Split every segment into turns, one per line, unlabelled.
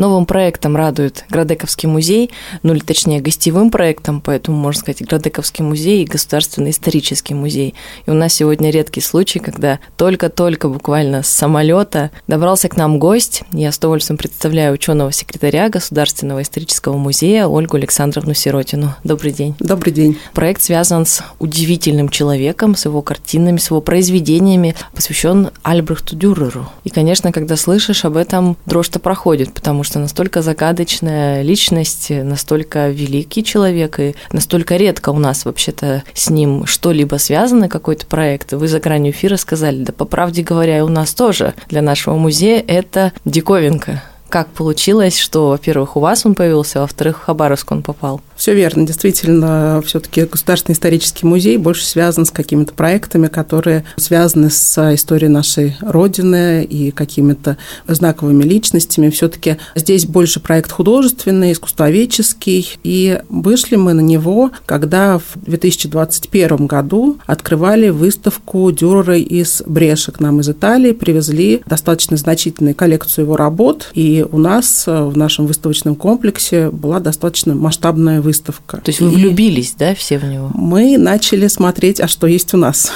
Новым проектом радует Градековский музей, ну или точнее гостевым проектом, поэтому можно сказать Градековский музей и Государственный исторический музей. И у нас сегодня редкий случай, когда только-только буквально с самолета добрался к нам гость. Я с удовольствием представляю ученого секретаря Государственного исторического музея Ольгу Александровну Сиротину. Добрый день.
Добрый день.
Проект связан с удивительным человеком, с его картинами, с его произведениями, посвящен Альбрехту Дюреру. И, конечно, когда слышишь об этом, дрожь-то проходит, потому что что настолько загадочная личность, настолько великий человек, и настолько редко у нас вообще-то с ним что-либо связано, какой-то проект. Вы за гранью эфира сказали, да по правде говоря, у нас тоже для нашего музея это диковинка. Как получилось, что, во-первых, у вас он появился, а во-вторых, в Хабаровск он попал?
Все верно. Действительно, все-таки Государственный исторический музей больше связан с какими-то проектами, которые связаны с историей нашей Родины и какими-то знаковыми личностями. Все-таки здесь больше проект художественный, искусствоведческий. И вышли мы на него, когда в 2021 году открывали выставку Дюрера из Брешек нам из Италии, привезли достаточно значительную коллекцию его работ. И у нас в нашем выставочном комплексе была достаточно масштабная выставка выставка.
То есть вы влюбились, да, все в него?
Мы начали смотреть, а что есть у нас.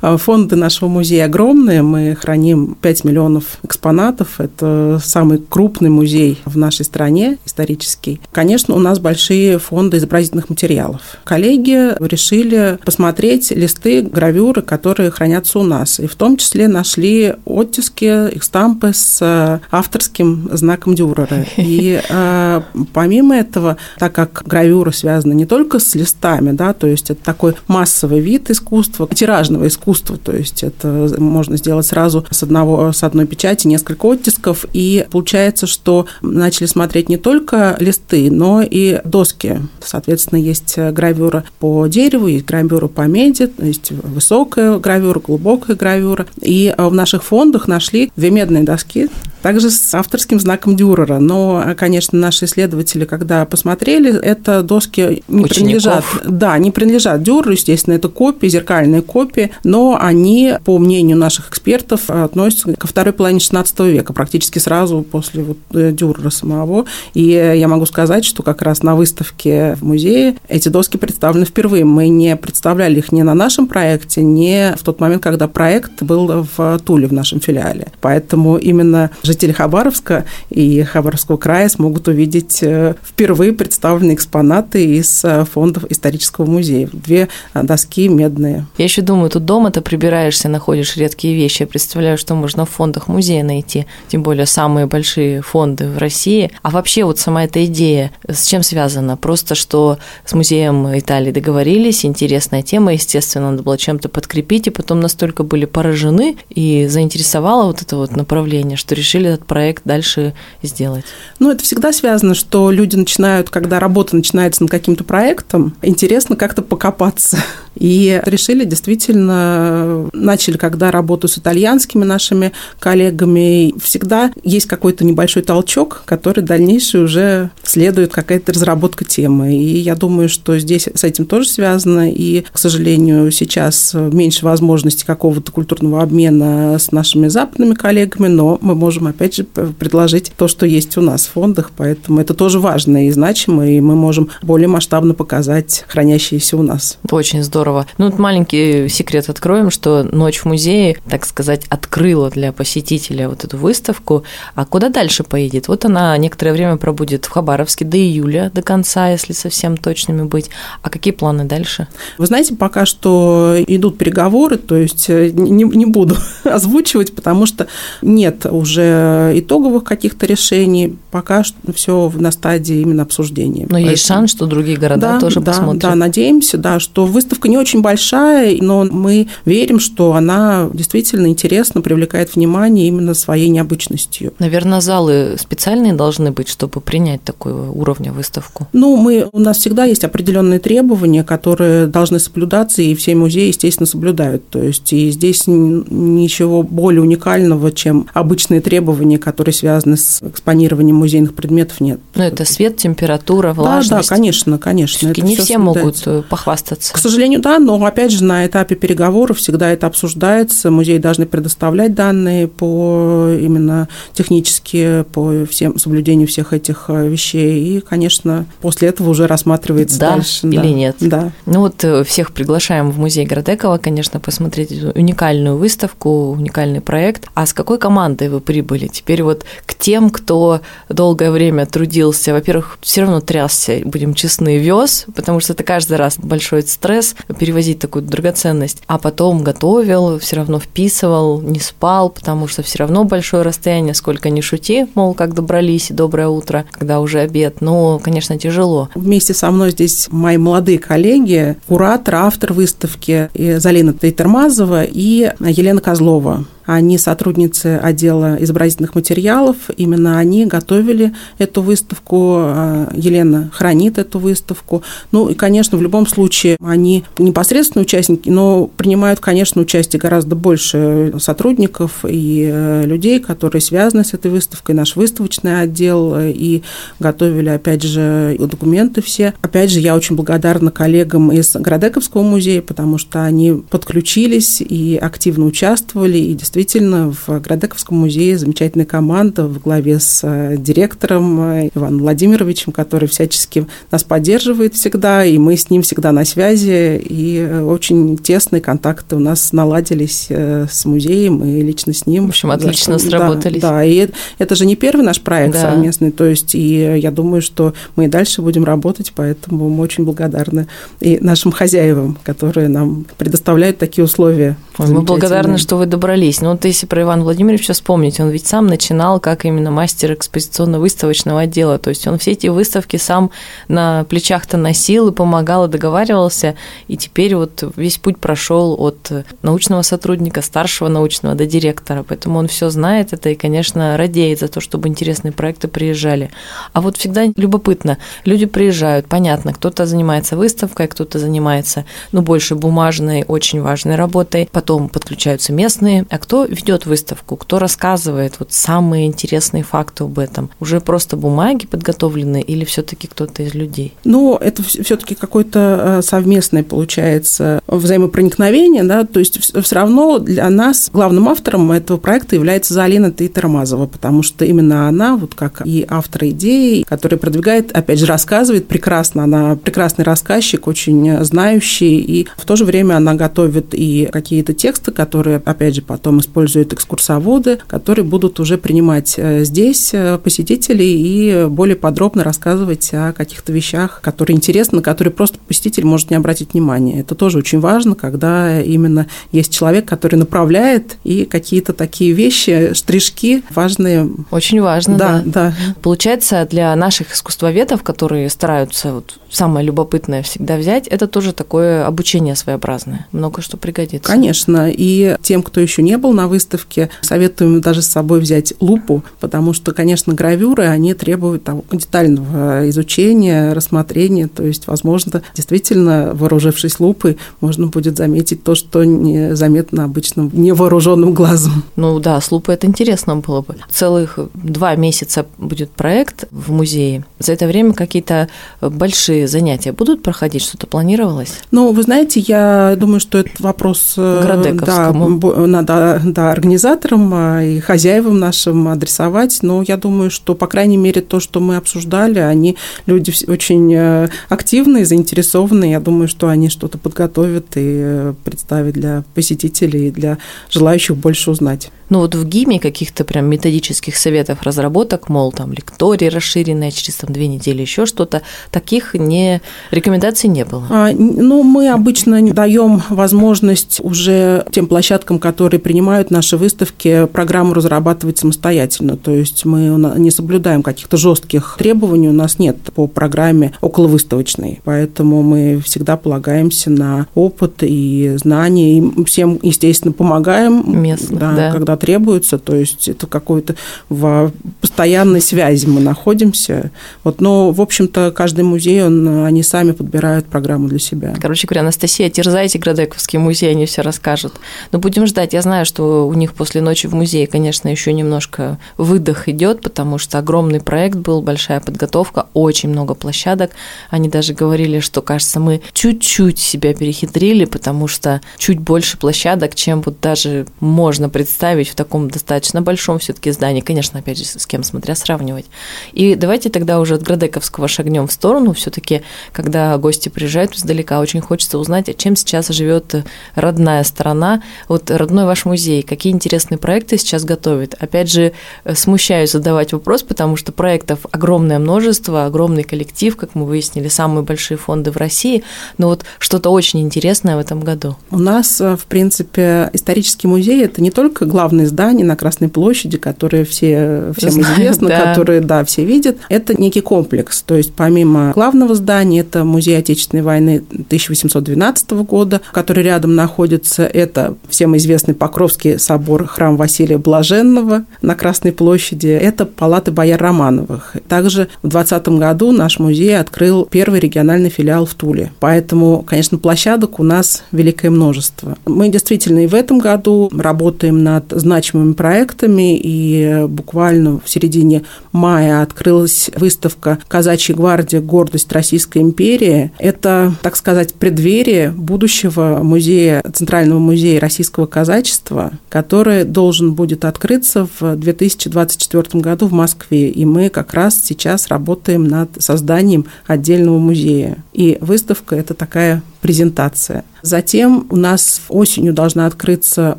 А фонды нашего музея огромные. Мы храним 5 миллионов экспонатов. Это самый крупный музей в нашей стране, исторический. Конечно, у нас большие фонды изобразительных материалов. Коллеги решили посмотреть листы, гравюры, которые хранятся у нас. И в том числе нашли оттиски, их стампы с авторским знаком Дюрера. И э, помимо этого, так как гравюра связана не только с листами, да, то есть это такой массовый вид искусства, тиражного искусства, искусства. То есть это можно сделать сразу с, одного, с одной печати несколько оттисков. И получается, что начали смотреть не только листы, но и доски. Соответственно, есть гравюра по дереву, есть гравюра по меди, то есть высокая гравюра, глубокая гравюра. И в наших фондах нашли две медные доски, также с авторским знаком Дюрера. Но, конечно, наши исследователи, когда посмотрели, это доски не Учеников. принадлежат. Да, не принадлежат Дюреру, естественно, это копии, зеркальные копии, но они, по мнению наших экспертов, относятся ко второй половине XVI века, практически сразу после вот э, Дюрера самого. И я могу сказать, что как раз на выставке в музее эти доски представлены впервые. Мы не представляли их ни на нашем проекте, ни в тот момент, когда проект был в Туле, в нашем филиале. Поэтому именно жители Хабаровска и Хабаровского края смогут увидеть э, впервые представленные экспонаты из э, фондов исторического музея. Две э, доски медные.
Я еще думаю, тут дома ты прибираешься, находишь редкие вещи. Я представляю, что можно в фондах музея найти, тем более самые большие фонды в России. А вообще вот сама эта идея с чем связана? Просто что с музеем Италии договорились, интересная тема, естественно, надо было чем-то подкрепить, и потом настолько были поражены и заинтересовало вот это вот направление, что решили решили этот проект дальше сделать?
Ну, это всегда связано, что люди начинают, когда работа начинается над каким-то проектом, интересно как-то покопаться. И решили действительно, начали, когда работу с итальянскими нашими коллегами, всегда есть какой-то небольшой толчок, который дальнейший уже следует какая-то разработка темы. И я думаю, что здесь с этим тоже связано. И, к сожалению, сейчас меньше возможностей какого-то культурного обмена с нашими западными коллегами, но мы можем, опять же, предложить то, что есть у нас в фондах, поэтому это тоже важно и значимо, и мы можем более масштабно показать хранящиеся у нас.
Очень здорово. Ну, вот маленький секрет откроем, что «Ночь в музее», так сказать, открыла для посетителя вот эту выставку. А куда дальше поедет? Вот она некоторое время пробудет в Хабаровске до июля, до конца, если совсем точными быть. А какие планы дальше?
Вы знаете, пока что идут переговоры, то есть э, не, не буду озвучивать, потому что нет уже итоговых каких-то решений, пока что все на стадии именно обсуждения.
Но Поэтому... есть шанс, что другие города
да,
тоже
да,
посмотрят.
Да, надеемся, да, что выставка не очень большая, но мы верим, что она действительно интересно привлекает внимание именно своей необычностью.
Наверное, залы специальные должны быть, чтобы принять такого уровня выставку?
Ну, мы, у нас всегда есть определенные требования, которые должны соблюдаться, и все музеи, естественно, соблюдают. То есть и здесь ничего более уникального, чем обычные требования, которые связаны с экспонированием музейных предметов, нет.
Но это свет, температура, влажность.
Да, да, конечно, конечно.
Это не все, все могут похвастаться.
К сожалению, да, но опять же на этапе переговоров всегда это обсуждается. Музеи должны предоставлять данные по именно технически, по всем соблюдению всех этих э, вещей. И, конечно, после этого уже рассматривается
да
дальше.
Или
да.
нет.
Да.
Ну вот э, всех приглашаем в музей Градекова, конечно, посмотреть уникальную выставку, уникальный проект. А с какой командой вы прибыли? Теперь вот к тем, кто долгое время трудился, во-первых, все равно трясся, будем честны, вез, потому что это каждый раз большой стресс перевозить такую драгоценность, а потом готовил, все равно вписывал, не спал, потому что все равно большое расстояние, сколько ни шути, мол, как добрались, и доброе утро, когда уже обед, но, конечно, тяжело.
Вместе со мной здесь мои молодые коллеги, куратор, автор выставки Залина Тейтермазова и Елена Козлова. Они сотрудницы отдела изобразительных материалов. Именно они готовили эту выставку. А, Елена хранит эту выставку. Ну и, конечно, в любом случае они непосредственно участники, но принимают, конечно, участие гораздо больше сотрудников и э, людей, которые связаны с этой выставкой. Наш выставочный отдел э, и готовили, опять же, документы все. Опять же, я очень благодарна коллегам из Градековского музея, потому что они подключились и активно участвовали, и действительно действительно в Градековском музее замечательная команда в главе с э, директором э, Иваном Владимировичем, который всячески нас поддерживает всегда, и мы с ним всегда на связи, и э, очень тесные контакты у нас наладились с музеем и лично с ним.
В общем, отлично что, сработались.
Да, да, и это же не первый наш проект да. совместный, то есть и я думаю, что мы и дальше будем работать, поэтому мы очень благодарны и нашим хозяевам, которые нам предоставляют такие условия.
Мы благодарны, что вы добрались ну вот если про Ивана Владимировича вспомнить, он ведь сам начинал как именно мастер экспозиционно-выставочного отдела, то есть он все эти выставки сам на плечах-то носил и помогал, и договаривался, и теперь вот весь путь прошел от научного сотрудника, старшего научного до директора, поэтому он все знает это и, конечно, радеет за то, чтобы интересные проекты приезжали. А вот всегда любопытно, люди приезжают, понятно, кто-то занимается выставкой, кто-то занимается, ну, больше бумажной, очень важной работой, потом подключаются местные, а кто кто ведет выставку, кто рассказывает вот самые интересные факты об этом? Уже просто бумаги подготовлены или все-таки кто-то из людей?
Ну, это все-таки какое-то э, совместное получается взаимопроникновение, да, то есть все равно для нас главным автором этого проекта является Залина Тейтермазова, потому что именно она, вот как и автор идеи, который продвигает, опять же, рассказывает прекрасно, она прекрасный рассказчик, очень знающий, и в то же время она готовит и какие-то тексты, которые, опять же, потом используют экскурсоводы, которые будут уже принимать э, здесь э, посетителей и более подробно рассказывать о каких-то вещах, которые интересны, на которые просто посетитель может не обратить внимания. Это тоже очень важно, когда именно есть человек, который направляет, и какие-то такие вещи, штришки важные.
Очень важно,
да. да. да.
Получается, для наших искусствоведов, которые стараются вот самое любопытное всегда взять, это тоже такое обучение своеобразное. Много что пригодится.
Конечно. И тем, кто еще не был на выставке, советуем даже с собой взять лупу, потому что, конечно, гравюры, они требуют там, детального изучения, рассмотрения. То есть, возможно, действительно, вооружившись лупой, можно будет заметить то, что не заметно обычным невооруженным глазом.
Ну да, с лупой это интересно было бы. Целых два месяца будет проект в музее. За это время какие-то большие занятия будут проходить? Что-то планировалось?
Ну, вы знаете, я думаю, что этот вопрос э, да, надо да, организаторам а, и хозяевам нашим адресовать, но я думаю, что, по крайней мере, то, что мы обсуждали, они люди очень э, активные, заинтересованные. Я думаю, что они что-то подготовят и э, представят для посетителей и для желающих больше узнать.
Ну вот в ГИМе каких-то прям методических советов, разработок, мол, там лектории расширенные через там две недели, еще что-то, таких не рекомендаций не было.
А, ну, мы обычно даем возможность уже тем площадкам, которые принимают наши выставки, программу разрабатывать самостоятельно. То есть мы не соблюдаем каких-то жестких требований, у нас нет по программе околовыставочной, поэтому мы всегда полагаемся на опыт и знания, и всем, естественно, помогаем.
Местных,
да, да. когда требуется, то есть это какой-то в постоянной связи мы находимся. Вот, но, в общем-то, каждый музей, он, они сами подбирают программу для себя.
Короче говоря, Анастасия, терзайте Градековский музей, они все расскажут. Но будем ждать. Я знаю, что у них после ночи в музее, конечно, еще немножко выдох идет, потому что огромный проект был, большая подготовка, очень много площадок. Они даже говорили, что, кажется, мы чуть-чуть себя перехитрили, потому что чуть больше площадок, чем вот даже можно представить в таком достаточно большом все-таки здании. Конечно, опять же, с кем смотря сравнивать. И давайте тогда уже от Градековского шагнем в сторону. Все-таки, когда гости приезжают издалека, очень хочется узнать, а чем сейчас живет родная страна. Вот родной ваш музей, какие интересные проекты сейчас готовит? Опять же, смущаюсь задавать вопрос, потому что проектов огромное множество, огромный коллектив, как мы выяснили, самые большие фонды в России. Но вот что-то очень интересное в этом году.
У нас, в принципе, исторический музей – это не только главное здание на Красной площади, которое все, всем Знают, известно, да. которое, да, все видят. Это некий комплекс. То есть помимо главного здания, это музей Отечественной войны 1812 года, который рядом находится. Это всем известный Покровский собор, храм Василия Блаженного на Красной площади. Это палаты бояр Романовых. Также в 2020 году наш музей открыл первый региональный филиал в Туле. Поэтому, конечно, площадок у нас великое множество. Мы действительно и в этом году работаем над значимыми проектами, и буквально в середине мая открылась выставка «Казачья гвардия. Гордость Российской империи». Это, так сказать, преддверие будущего музея, Центрального музея российского казачества, который должен будет открыться в 2024 году в Москве. И мы как раз сейчас работаем над созданием отдельного музея. И выставка – это такая презентация. Затем у нас осенью должна открыться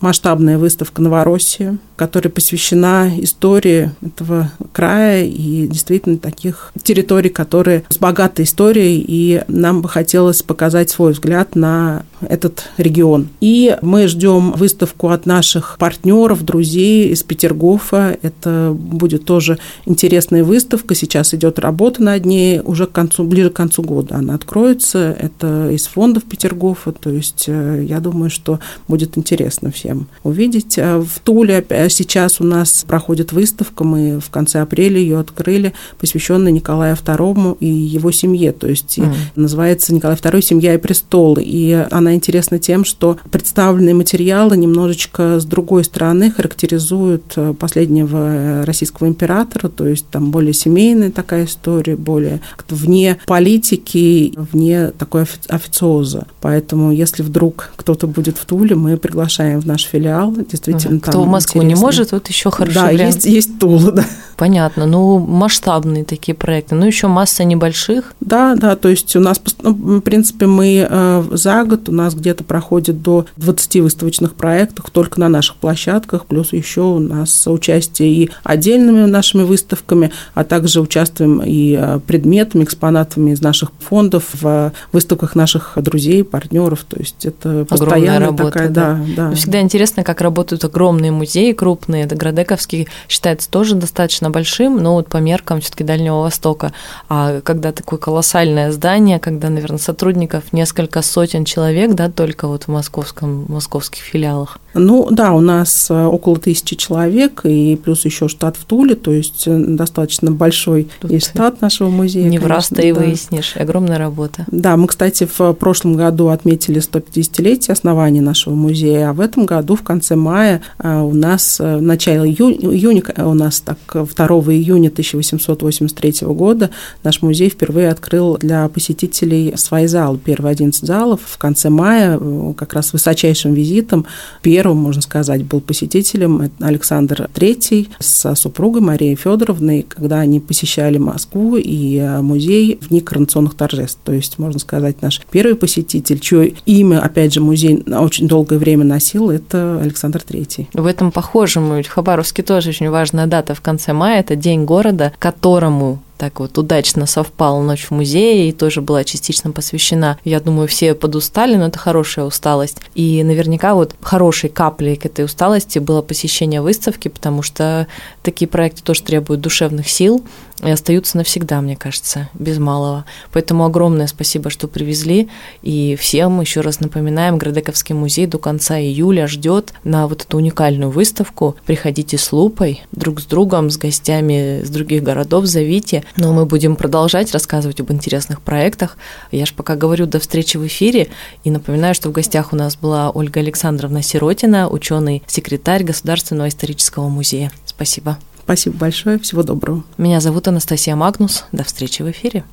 масштабная выставка «Новороссия», которая посвящена истории этого края и действительно таких территорий, которые с богатой историей, и нам бы хотелось показать свой взгляд на этот регион. И мы ждем выставку от наших партнеров, друзей из Петергофа. Это будет тоже интересная выставка. Сейчас идет работа над ней. Уже к концу, ближе к концу года она откроется. Это из фондов Петергофа. То есть э, я думаю, что будет интересно всем увидеть. А в Туле сейчас у нас проходит выставка. Мы в конце апреля ее открыли, посвященная Николаю II и его семье. То есть mm. называется Николай II «Семья и престол». И она интересна тем, что представленные материалы немножечко с другой стороны характеризуют э, последнего э, российского императора, то есть там более семейная такая история, более вне политики, вне такой официоза. Поэтому, если вдруг кто-то будет в Туле, мы приглашаем в наш филиал. Действительно,
Кто в Москву не может, вот еще хорошо.
Да, есть, есть Тула, да.
Понятно. Ну, масштабные такие проекты. Ну, еще масса небольших.
Да, да, то есть у нас, ну, в принципе, мы э, за год, у нас где-то проходит до 20 выставочных проектов только на наших площадках, плюс еще у нас участие и отдельными нашими выставками, а также участвуем и э, предметами, экспонатами из наших фондов в выставках наших друзей, партнеров. То есть это постоянная работа, такая, да. да,
да. Всегда интересно, как работают огромные музеи крупные. Это Градековский считается тоже достаточно достаточно большим, но вот по меркам все-таки Дальнего Востока. А когда такое колоссальное здание, когда, наверное, сотрудников несколько сотен человек, да, только вот в московском, в московских филиалах.
Ну да, у нас э, около тысячи человек, и плюс еще штат в Туле, то есть э, достаточно большой Тут есть штат нашего музея.
Не в раз ты и да. выяснишь, огромная работа.
Да, мы, кстати, в прошлом году отметили 150-летие основания нашего музея, а в этом году, в конце мая, э, у нас, в начале июня, у нас так 2 июня 1883 года наш музей впервые открыл для посетителей свои залы, первые 11 залов. В конце мая, как раз высочайшим визитом, первым можно сказать, был посетителем Александр III со супругой Марией Федоровной, когда они посещали Москву и э, музей в дни коронационных торжеств. То есть, можно сказать, наш первый посетитель, чье имя, опять же, музей очень долгое время носил, это Александр III.
В этом похожем, в Хабаровске тоже очень важная дата в конце мая, это День города, которому так вот удачно совпала ночь в музее и тоже была частично посвящена. Я думаю, все подустали, но это хорошая усталость. И наверняка вот хорошей каплей к этой усталости было посещение выставки, потому что такие проекты тоже требуют душевных сил. И остаются навсегда, мне кажется, без малого. Поэтому огромное спасибо, что привезли. И всем еще раз напоминаем, Градековский музей до конца июля ждет на вот эту уникальную выставку. Приходите с лупой, друг с другом, с гостями с других городов, зовите. Но мы будем продолжать рассказывать об интересных проектах. Я же пока говорю до встречи в эфире. И напоминаю, что в гостях у нас была Ольга Александровна Сиротина, ученый-секретарь Государственного исторического музея. Спасибо.
Спасибо большое, всего доброго.
Меня зовут Анастасия Магнус. До встречи в эфире.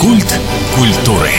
Культ культуры.